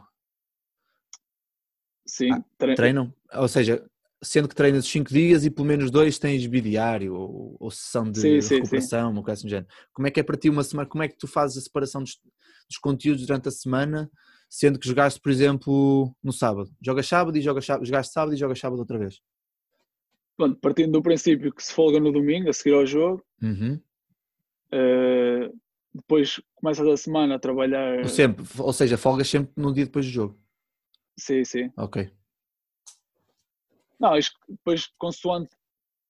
Speaker 2: Sim,
Speaker 1: ah, treinam. Ou seja, sendo que treinas 5 dias e pelo menos dois tens bidiário ou, ou sessão de sim, recuperação, sim, coisa assim género. Como é que é para ti uma semana? Como é que tu fazes a separação dos, dos conteúdos durante a semana? Sendo que jogaste, por exemplo, no sábado. Jogas sábado e jogas sábado, jogaste sábado e jogas sábado outra vez.
Speaker 2: Pronto, partindo do princípio que se folga no domingo, a seguir ao jogo,
Speaker 1: uhum.
Speaker 2: uh, depois começas a semana a trabalhar.
Speaker 1: Sempre, ou seja, folgas sempre no dia depois do jogo.
Speaker 2: Sim, sim.
Speaker 1: Ok.
Speaker 2: Não, isto depois, consoante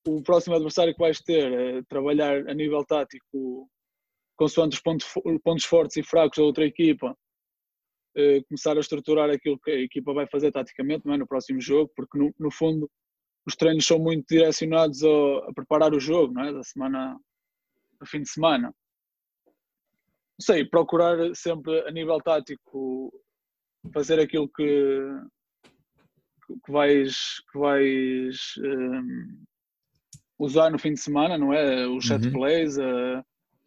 Speaker 2: o próximo adversário que vais ter, uh, trabalhar a nível tático consoante os pontos, pontos fortes e fracos da outra equipa, começar a estruturar aquilo que a equipa vai fazer taticamente é? no próximo jogo, porque no, no fundo os treinos são muito direcionados a, a, preparar o jogo é? da semana, do fim de semana. Não sei, procurar sempre a nível tático fazer aquilo que, que vais, que vais um, usar no fim de semana, não é? Os set uhum. plays, uh,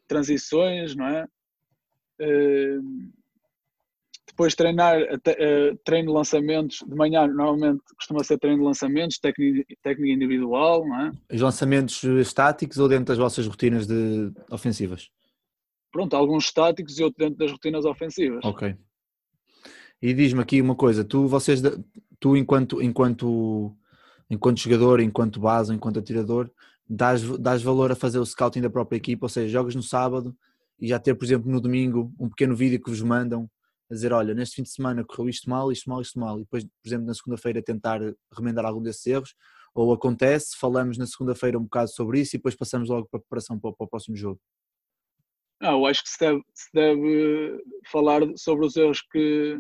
Speaker 2: transições, não é? Uh, depois treinar, uh, treino de lançamentos, de manhã normalmente costuma ser treino de lançamentos, técnica, técnica individual, não é?
Speaker 1: Os lançamentos estáticos ou dentro das vossas rotinas de ofensivas?
Speaker 2: Pronto, alguns estáticos e outros dentro das rotinas ofensivas.
Speaker 1: Ok. E diz-me aqui uma coisa, tu, vocês, tu enquanto, enquanto, enquanto jogador, enquanto base, enquanto atirador, dás, dás valor a fazer o scouting da própria equipa, ou seja, jogas no sábado e já ter, por exemplo, no domingo, um pequeno vídeo que vos mandam a dizer, olha, neste fim de semana correu isto mal, isto mal, isto mal, e depois, por exemplo, na segunda-feira tentar remendar algum desses erros, ou acontece, falamos na segunda-feira um bocado sobre isso e depois passamos logo para a preparação para, para o próximo jogo?
Speaker 2: Ah, eu acho que se deve, se deve falar sobre os erros que,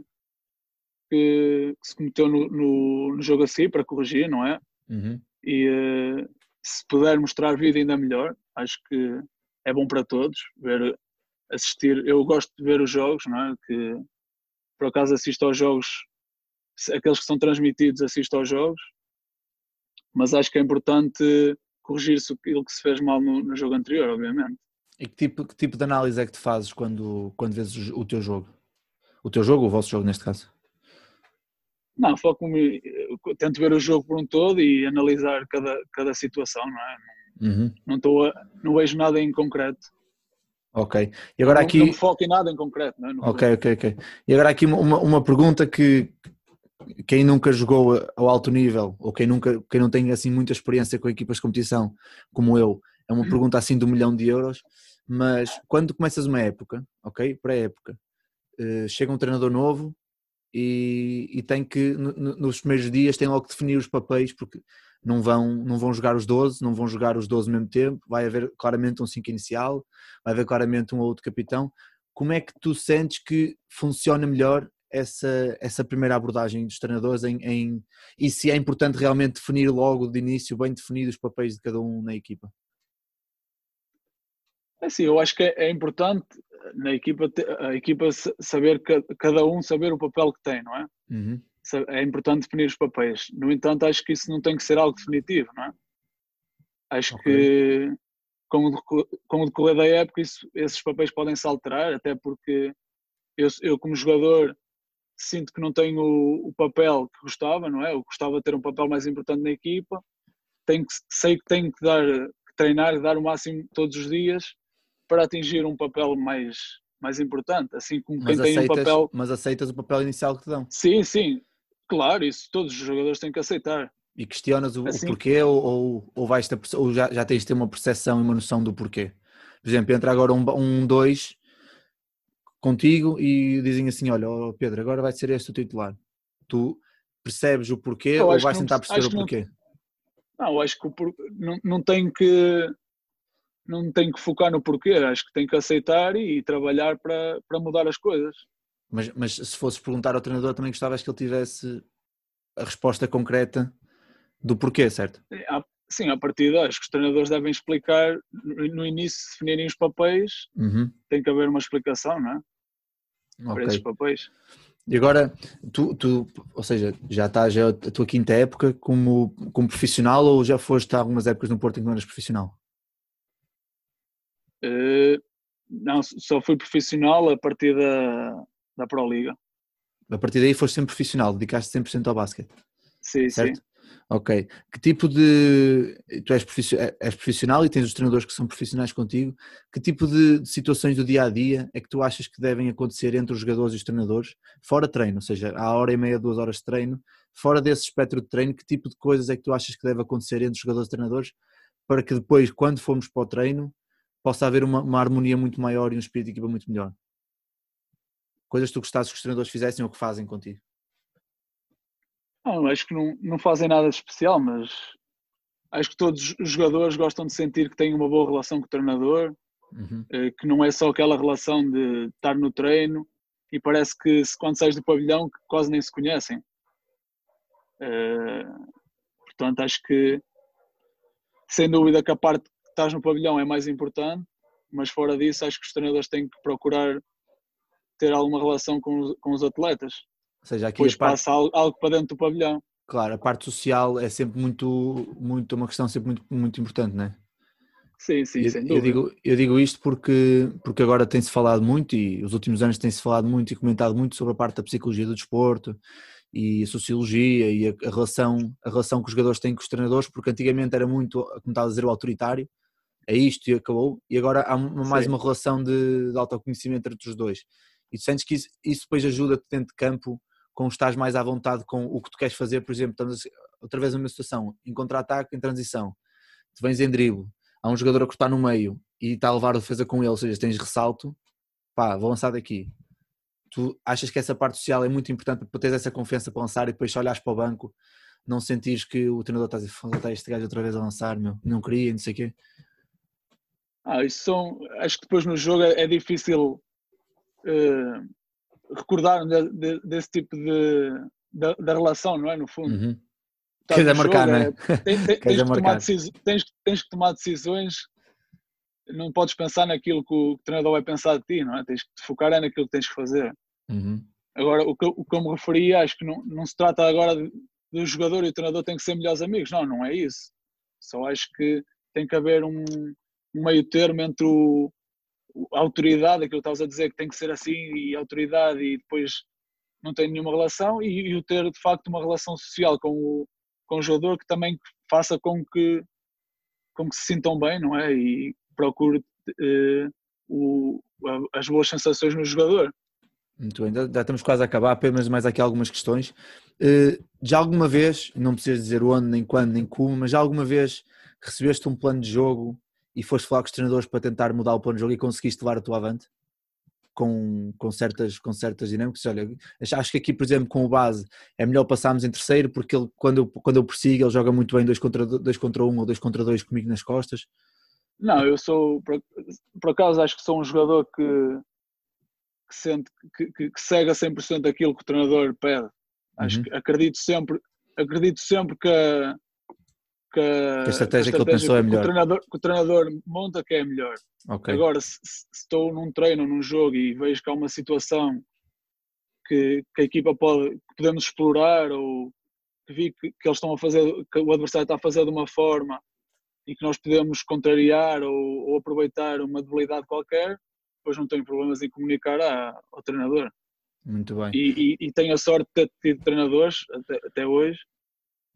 Speaker 2: que, que se cometeu no, no, no, jogo a seguir para corrigir, não é?
Speaker 1: Uhum.
Speaker 2: E uh, se puder mostrar vídeo ainda melhor, acho que é bom para todos ver, assistir. Eu gosto de ver os jogos, não é? Que por acaso assisto aos jogos, aqueles que são transmitidos assisto aos jogos, mas acho que é importante corrigir-se aquilo que se fez mal no, no, jogo anterior, obviamente.
Speaker 1: E que tipo, que tipo de análise é que tu fazes quando, quando vês o, o teu jogo? O teu jogo ou o vosso jogo neste caso?
Speaker 2: Não, foco-me, tento ver o jogo por um todo e analisar cada, cada situação, não é?
Speaker 1: Uhum.
Speaker 2: Não, estou a, não vejo nada em concreto.
Speaker 1: Ok. E agora
Speaker 2: não,
Speaker 1: aqui.
Speaker 2: Não foco em nada em concreto, não é? Não
Speaker 1: ok, ok, ok. E agora aqui uma, uma pergunta que quem nunca jogou ao alto nível ou quem, nunca, quem não tem assim muita experiência com equipas de competição como eu, é uma pergunta assim de um milhão de euros, mas quando começas uma época, ok? Pré-época, uh, chega um treinador novo e, e tem que, nos primeiros dias, tem logo que definir os papéis, porque não vão, não vão jogar os 12, não vão jogar os 12 ao mesmo tempo, vai haver claramente um 5 inicial, vai haver claramente um outro capitão. Como é que tu sentes que funciona melhor essa, essa primeira abordagem dos treinadores em, em, e se é importante realmente definir logo de início, bem definidos os papéis de cada um na equipa?
Speaker 2: É assim, eu acho que é, é importante na equipa, a equipa saber, cada um saber o papel que tem, não é?
Speaker 1: Uhum.
Speaker 2: É importante definir os papéis. No entanto, acho que isso não tem que ser algo definitivo, não é? Acho okay. que com o, com o decorrer da época isso, esses papéis podem se alterar, até porque eu, eu como jogador sinto que não tenho o, o, papel que gostava, não é? Eu gostava de ter um papel mais importante na equipa, tenho que, sei que tenho que dar treinar, dar o máximo todos os dias para atingir um papel mais, mais importante, assim como
Speaker 1: mas
Speaker 2: quem aceitas, tem um papel.
Speaker 1: Mas aceitas o papel inicial que te dão.
Speaker 2: Sim, sim, claro, isso todos os jogadores têm que aceitar.
Speaker 1: E questionas o, assim, o porquê ou, ou, ou, vais ter, ou já, já tens de ter uma percepção e uma noção do porquê? Por exemplo, entra agora um, um dois contigo e dizem assim: Olha, oh Pedro, agora vai ser este o titular. Tu percebes o porquê ou vais tentar perceber o porquê?
Speaker 2: Não, não, acho que não, não tem que não tem que focar no porquê, acho que tem que aceitar e, trabalhar para, para mudar as coisas.
Speaker 1: Mas, mas se fosses perguntar ao treinador, também gostavas que ele tivesse a resposta concreta do porquê, certo?
Speaker 2: Sim, a partir acho que os treinadores devem explicar no início, se definirem os papéis,
Speaker 1: uhum.
Speaker 2: tem que haver uma explicação, não é? Okay. Para esses papéis.
Speaker 1: E agora, tu, tu, ou seja, já estás já é a tua quinta época como, como profissional ou já foste há algumas épocas no Porto em que não eras profissional?
Speaker 2: Uh, não, só fui profissional a partir da, da Pro Liga.
Speaker 1: A partir daí foste sempre profissional, dedicaste 100% ao basquete.
Speaker 2: Sim, certo? sim.
Speaker 1: Ok. Que tipo de. Tu és, és profissional e tens os treinadores que são profissionais contigo. Que tipo de situações do dia a dia é que tu achas que devem acontecer entre os jogadores e os treinadores, fora treino, ou seja, há hora e meia, duas horas de treino, fora desse espectro de treino, que tipo de coisas é que tu achas que deve acontecer entre os jogadores e treinadores para que depois, quando formos para o treino, possa haver uma, uma, harmonia muito maior e um espírito de equipa muito melhor? Coisas que tu gostasses que os treinadores fizessem ou que fazem contigo?
Speaker 2: Não, acho que não, não fazem nada de especial, mas acho que todos os jogadores gostam de sentir que têm uma boa relação com o treinador,
Speaker 1: Uhum.
Speaker 2: eh, que não é só aquela relação de estar no treino e parece que quando sais do pavilhão quase nem se conhecem. Eh, portanto, acho que sem dúvida que a parte que estás no pavilhão é mais importante, mas fora disso acho que os treinadores têm que procurar ter alguma relação com os, com os atletas.
Speaker 1: Ou seja, aqui
Speaker 2: Depois
Speaker 1: parte,
Speaker 2: passa algo, algo para dentro do pavilhão.
Speaker 1: claro, a parte social é sempre muito, muito uma questão sempre muito, muito importante, não é?
Speaker 2: Sim, sim,
Speaker 1: eu,
Speaker 2: sem
Speaker 1: eu digo, eu digo isto porque, porque agora tem-se falado muito e os últimos anos tem-se falado muito e comentado muito sobre a parte da psicologia do desporto e a sociologia e a, a relação, a relação que os jogadores têm com os treinadores, porque antigamente era muito, como estava a dizer, o autoritário, é isto e acabou, e agora há mais
Speaker 2: Sim.
Speaker 1: uma relação de, de autoconhecimento entre os dois. E sentes que isso, isso depois ajuda-te dentro de campo, com estás mais à vontade com o que tu queres fazer, por exemplo, estamos outra vez numa situação, em contra-ataque, em transição, tu vens em drible, há um jogador a cortar no meio e está a levar a defesa com ele, ou seja, tens ressalto, pá, vou lançar daqui. Tu achas que essa parte social é muito importante para teres essa confiança para lançar e depois se olhares para o banco, não sentires que o treinador está a dizer, "Foda, está este gajo outra vez a lançar, meu, não queria, não sei o quê.
Speaker 2: Ah, isso são. Acho que depois no jogo é, é difícil eh, recordar de- de- desse tipo de, da, da relação, não é? No fundo.
Speaker 1: Uhum.
Speaker 2: Estás
Speaker 1: Queres marcar,
Speaker 2: jogo,
Speaker 1: não é? [LAUGHS]
Speaker 2: Tens,
Speaker 1: é
Speaker 2: que tomar tens, tens que tomar decisões, não podes pensar naquilo que o treinador vai pensar de ti, não é? Tens que te focar é naquilo que tens que fazer.
Speaker 1: Uhum.
Speaker 2: Agora, o que, eu- o que eu me referi, acho que não, não se trata agora do jogador e o treinador têm que ser melhores amigos. Não, não é isso. Só acho que tem que haver um, um meio termo entre o, o- a autoridade, aquilo que estavas a dizer que tem que ser assim, e autoridade, e depois não tem nenhuma relação, e, e o ter de facto uma relação social com o, com o jogador que também faça com que, com que se sintam bem, não é? E procure eh, o- as boas sensações no jogador.
Speaker 1: Muito bem, já já estamos quase a acabar, apenas mais aqui algumas questões. Eh, Já alguma vez, não precisas dizer onde, nem quando, nem como, mas já alguma vez recebeste um plano de jogo e foste falar com os treinadores para tentar mudar o plano de jogo e conseguiste levar a tua avante? Com, com, certas, com certas dinâmicas. Olha, acho- que aqui, por exemplo, com o base, é melhor passarmos em terceiro, porque ele, quando, eu, quando eu persigo, ele joga muito bem 2 contra 2 dois contra 1 um, ou 2 contra 2 comigo nas costas.
Speaker 2: Não, eu sou, por, por acaso, acho que sou um jogador que, que sente, que, que, que segue a 100% aquilo que o treinador pede. Acho
Speaker 1: Uhum.
Speaker 2: que acredito sempre, acredito sempre que a, que a,
Speaker 1: Que a estratégia que ele pensou é
Speaker 2: o
Speaker 1: melhor.
Speaker 2: treinador, que o treinador monta que é melhor.
Speaker 1: Ok.
Speaker 2: Agora, se, se estou num treino num jogo e vejo que há uma situação que, que a equipa pode, que podemos explorar ou que vi que, que eles estão a fazer, que o adversário está a fazer de uma forma e que nós podemos contrariar ou, ou aproveitar uma debilidade qualquer, depois não tenho problemas em comunicar à- ao treinador.
Speaker 1: Muito bem.
Speaker 2: E, e, e tenho a sorte de ter tido treinadores até, até hoje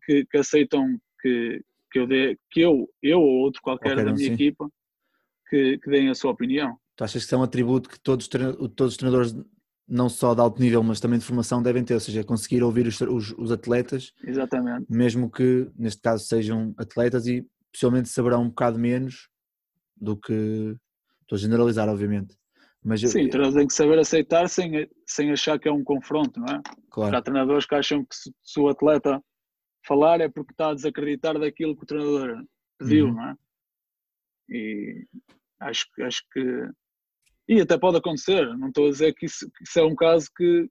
Speaker 2: que, que aceitam que, que, eu dê, que eu, eu ou outro qualquer
Speaker 1: Qualquer
Speaker 2: da minha
Speaker 1: sim.
Speaker 2: equipa que, que deem a sua opinião.
Speaker 1: Tu achas que isso é um atributo que todos, todos os treinadores, não só de alto nível, mas também de formação, devem ter, ou seja, conseguir ouvir os, os, os atletas,
Speaker 2: Exatamente.
Speaker 1: mesmo que neste caso sejam atletas e possivelmente saberão um bocado menos do que. Estou a generalizar, obviamente. Mas eu-
Speaker 2: Sim, o treinador tem que saber aceitar sem, sem achar que é um confronto, não é?
Speaker 1: claro,
Speaker 2: Há treinadores que acham que se, se o atleta falar é porque está a desacreditar daquilo que o treinador pediu,
Speaker 1: Uhum.
Speaker 2: não é? E acho, que- acho que. E até pode acontecer, não estou a dizer que isso, que isso é um caso que,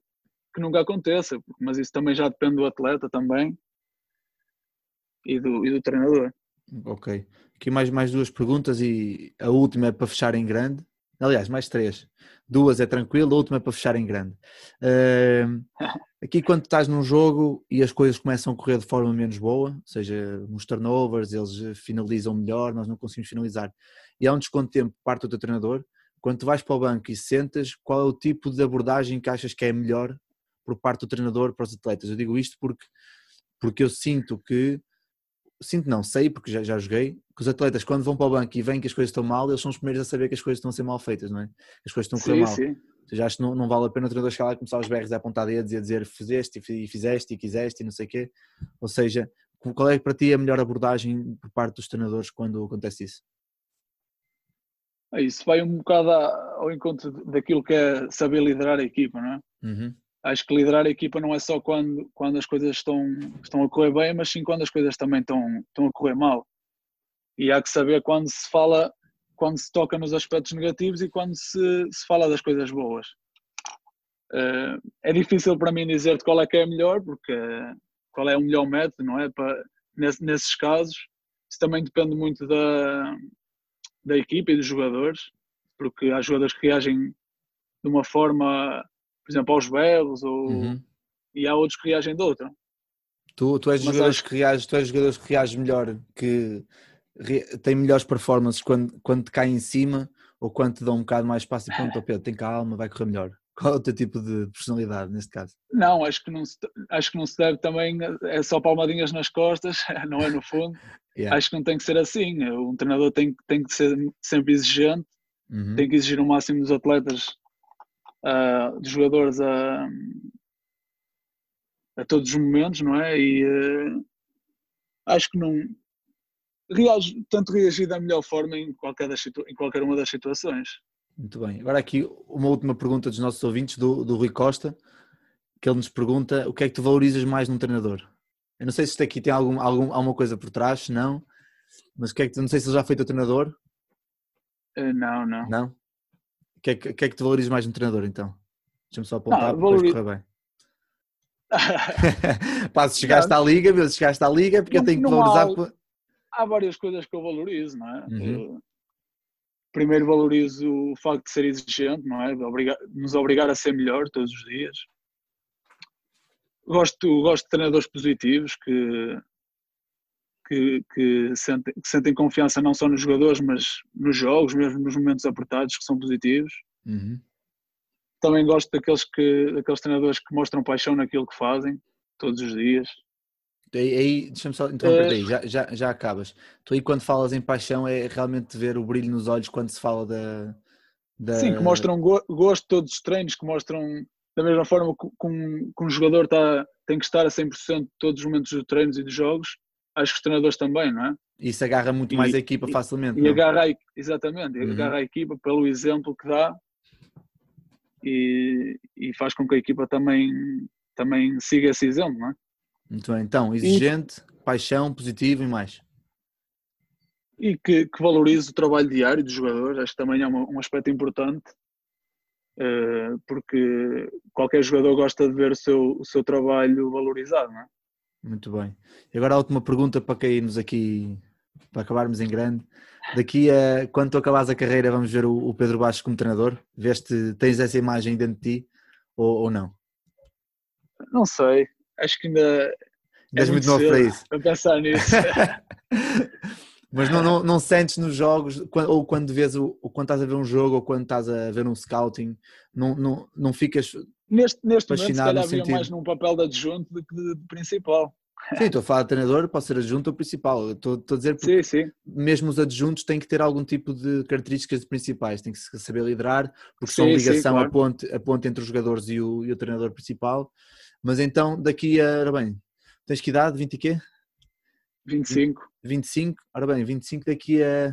Speaker 2: que nunca aconteça, mas isso também já depende do atleta também e do, e do treinador.
Speaker 1: ok. Aqui mais, mais duas perguntas e a última é para fechar em grande. Aliás, mais três. Duas é tranquilo, a última é para fechar em grande. Ahm, [LAUGHS] aqui quando estás num jogo e as coisas começam a correr de forma menos boa, ou seja, nos turnovers eles finalizam melhor, nós não conseguimos finalizar, e há um desconto de tempo por parte do teu treinador, quando tu vais para o banco e sentas, qual é o tipo de abordagem que achas que é melhor por parte do treinador para os atletas? Eu digo isto porque, porque eu sinto que, sinto não, sei porque já, já joguei, que os atletas quando vão para o banco e veem que as coisas estão mal, eles são os primeiros a saber que as coisas estão a ser mal feitas, não é? As coisas estão a correr mal.
Speaker 2: sim.
Speaker 1: Ou seja, acho que não, não vale a pena o treinador chegar lá e começar os berros a apontar dedos e a dizer fizeste e fizeste e quiseste e não sei o quê. Ou seja, qual é para ti a melhor abordagem por parte dos treinadores quando acontece isso?
Speaker 2: É Isso vai um bocado ao encontro daquilo que é saber liderar a equipa, não é?
Speaker 1: Uhum.
Speaker 2: Acho que liderar a equipa não é só quando, quando as coisas estão, estão a correr bem, mas sim quando as coisas também estão, estão a correr mal. E há que saber quando se fala, quando se toca nos aspectos negativos e quando se, se fala das coisas boas. Uh, é difícil para mim dizer qual é que é melhor, porque qual é o melhor método, não é? Para, nesse, nesses casos, isso também depende muito da, da equipa e dos jogadores, porque há jogadores que reagem de uma forma, por exemplo, aos berros, ou, uhum. e há outros que reagem de outra.
Speaker 1: Tu, tu és jogadores acho... que reages, tu és jogadores que melhor, que re, têm melhores performances quando, quando te caem em cima ou quando te dão um bocado mais espaço e pronto, oh [LAUGHS] Pedro, tem calma, vai correr melhor. [LAUGHS] Qual é o teu tipo de personalidade neste caso?
Speaker 2: Não, acho que não se, acho que não se deve também, é só palmadinhas nas costas, [LAUGHS] não é no fundo. yeah. Acho que não tem que ser assim. Um treinador tem, tem que ser sempre exigente, uhum. tem que exigir o máximo dos atletas, uh, dos jogadores a, a todos os momentos, não é? E uh, acho que não. Reage, tanto reagir da melhor forma em qualquer, das, em qualquer uma das situações.
Speaker 1: Muito bem. Agora aqui uma última pergunta dos nossos ouvintes, do, do Rui Costa, que ele nos pergunta o que é que tu valorizas mais num treinador? Eu não sei se isto aqui tem algum, algum, alguma coisa por trás, não, mas o que é que tu, não sei se ele já foi teu treinador?
Speaker 2: Uh, não, não.
Speaker 1: Não? O que, é que, que, é que tu valorizas mais num treinador então? Deixa-me só apontar para valorizo... correr bem. [LAUGHS] Pá, se chegaste não, à liga, meu, se chegaste à liga, porque não, eu tenho que valorizar.
Speaker 2: Há, há, várias coisas que eu valorizo, não é? Uhum. primeiro valorizo o facto de ser exigente, não é? De obrigar, nos obrigar a ser melhor todos os dias. Gosto, gosto de treinadores positivos que, que, que, sentem, que sentem confiança não só nos jogadores, mas nos jogos, mesmo nos momentos apertados, que são positivos. Uhum também gosto daqueles, que, daqueles treinadores que mostram paixão naquilo que fazem, todos os dias.
Speaker 1: Aí, aí deixa-me só interromper uh, aí, já, já, já acabas. Tu aí quando falas em paixão é realmente ver o brilho nos olhos quando se fala da. da...
Speaker 2: Sim, que mostram go gosto todos os treinos, que mostram da mesma forma que, que, que um jogador tá, tem que estar a 100% todos os momentos dos treinos e dos jogos, acho que os treinadores também, não é?
Speaker 1: Isso agarra muito
Speaker 2: e,
Speaker 1: mais a equipa facilmente.
Speaker 2: E, e agarra, exatamente, uhum. agarra a equipa pelo exemplo que dá e, e faz com que a equipa também, também siga esse exemplo, não é?
Speaker 1: Muito bem, então, exigente, e, paixão, positivo e mais.
Speaker 2: E que, que valorize o trabalho diário dos jogadores, acho que também é um, um aspecto importante, uh, porque qualquer jogador gosta de ver o seu, o seu trabalho valorizado, não é?
Speaker 1: Muito bem. E agora a última pergunta para cairmos aqui, para acabarmos em grande. Daqui a quando tu acabares a carreira, vamos ver o, o Pedro Baixo como treinador? Veste, tens essa imagem dentro de ti ou, ou não?
Speaker 2: Não sei, acho que ainda.
Speaker 1: Ainda é muito novo para isso.
Speaker 2: Para pensar nisso. [LAUGHS]
Speaker 1: Mas não, não, não, sentes nos jogos, ou quando vês o, ou quando estás a ver um jogo, ou quando estás a ver um scouting, não, não, não ficas.
Speaker 2: Neste, neste momento, se calhar havia mais num papel de adjunto do que de, de principal.
Speaker 1: Sim, estou a falar de treinador, pode ser adjunto ou principal. Estou, estou a dizer
Speaker 2: que sim, sim.
Speaker 1: mesmo os adjuntos têm que ter algum tipo de características principais, têm que saber liderar, porque sim, são ligação claro. a, ponte, a ponte entre os jogadores e o, e o treinador principal. Mas então, daqui a. Ora bem, tens que idade? 20 e quê?
Speaker 2: 25.
Speaker 1: 25? Ora bem, 25 daqui a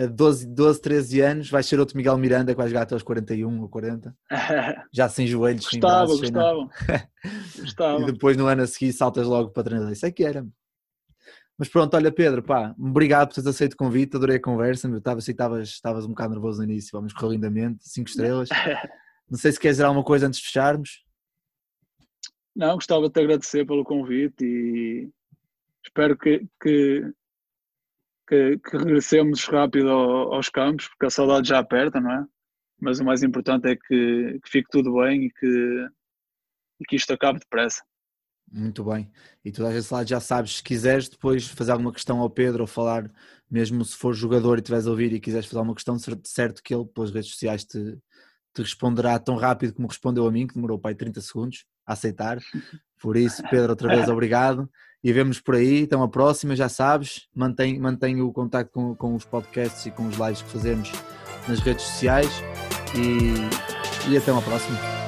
Speaker 1: a 12, 12, 13 anos, vais ser outro Miguel Miranda que vai jogar até aos 41 ou 40, [LAUGHS] já sem joelhos,
Speaker 2: gostava,
Speaker 1: sem
Speaker 2: braços, gostava, gostava. [LAUGHS]
Speaker 1: e depois no ano a seguir saltas logo para treinador, isso é que era. Mas pronto, olha Pedro, pá, obrigado por teres aceito o convite, adorei a conversa, eu estava, sei que estavas, estavas um bocado nervoso no início, vamos correr lindamente, 5 estrelas. [LAUGHS] Não sei se queres dizer alguma coisa antes de fecharmos.
Speaker 2: Não, gostava de te agradecer pelo convite e espero que, que que, que regressemos rápido ao, aos campos, porque a saudade já aperta, não é? Mas o mais importante é que, que fique tudo bem e que, e que isto acabe depressa.
Speaker 1: Muito bem. E tu às lado já sabes, se quiseres depois fazer alguma questão ao Pedro ou falar, mesmo se for jogador e estiveres a ouvir e quiseres fazer alguma questão, certo que ele pelas redes sociais te, te responderá tão rápido como respondeu a mim, que demorou aí 30 segundos aceitar. Por isso, Pedro, outra vez obrigado e vemos por aí. Então, a próxima, já sabes, mantém, mantém o contato com, com os podcasts e com os lives que fazemos nas redes sociais e, e até uma próxima.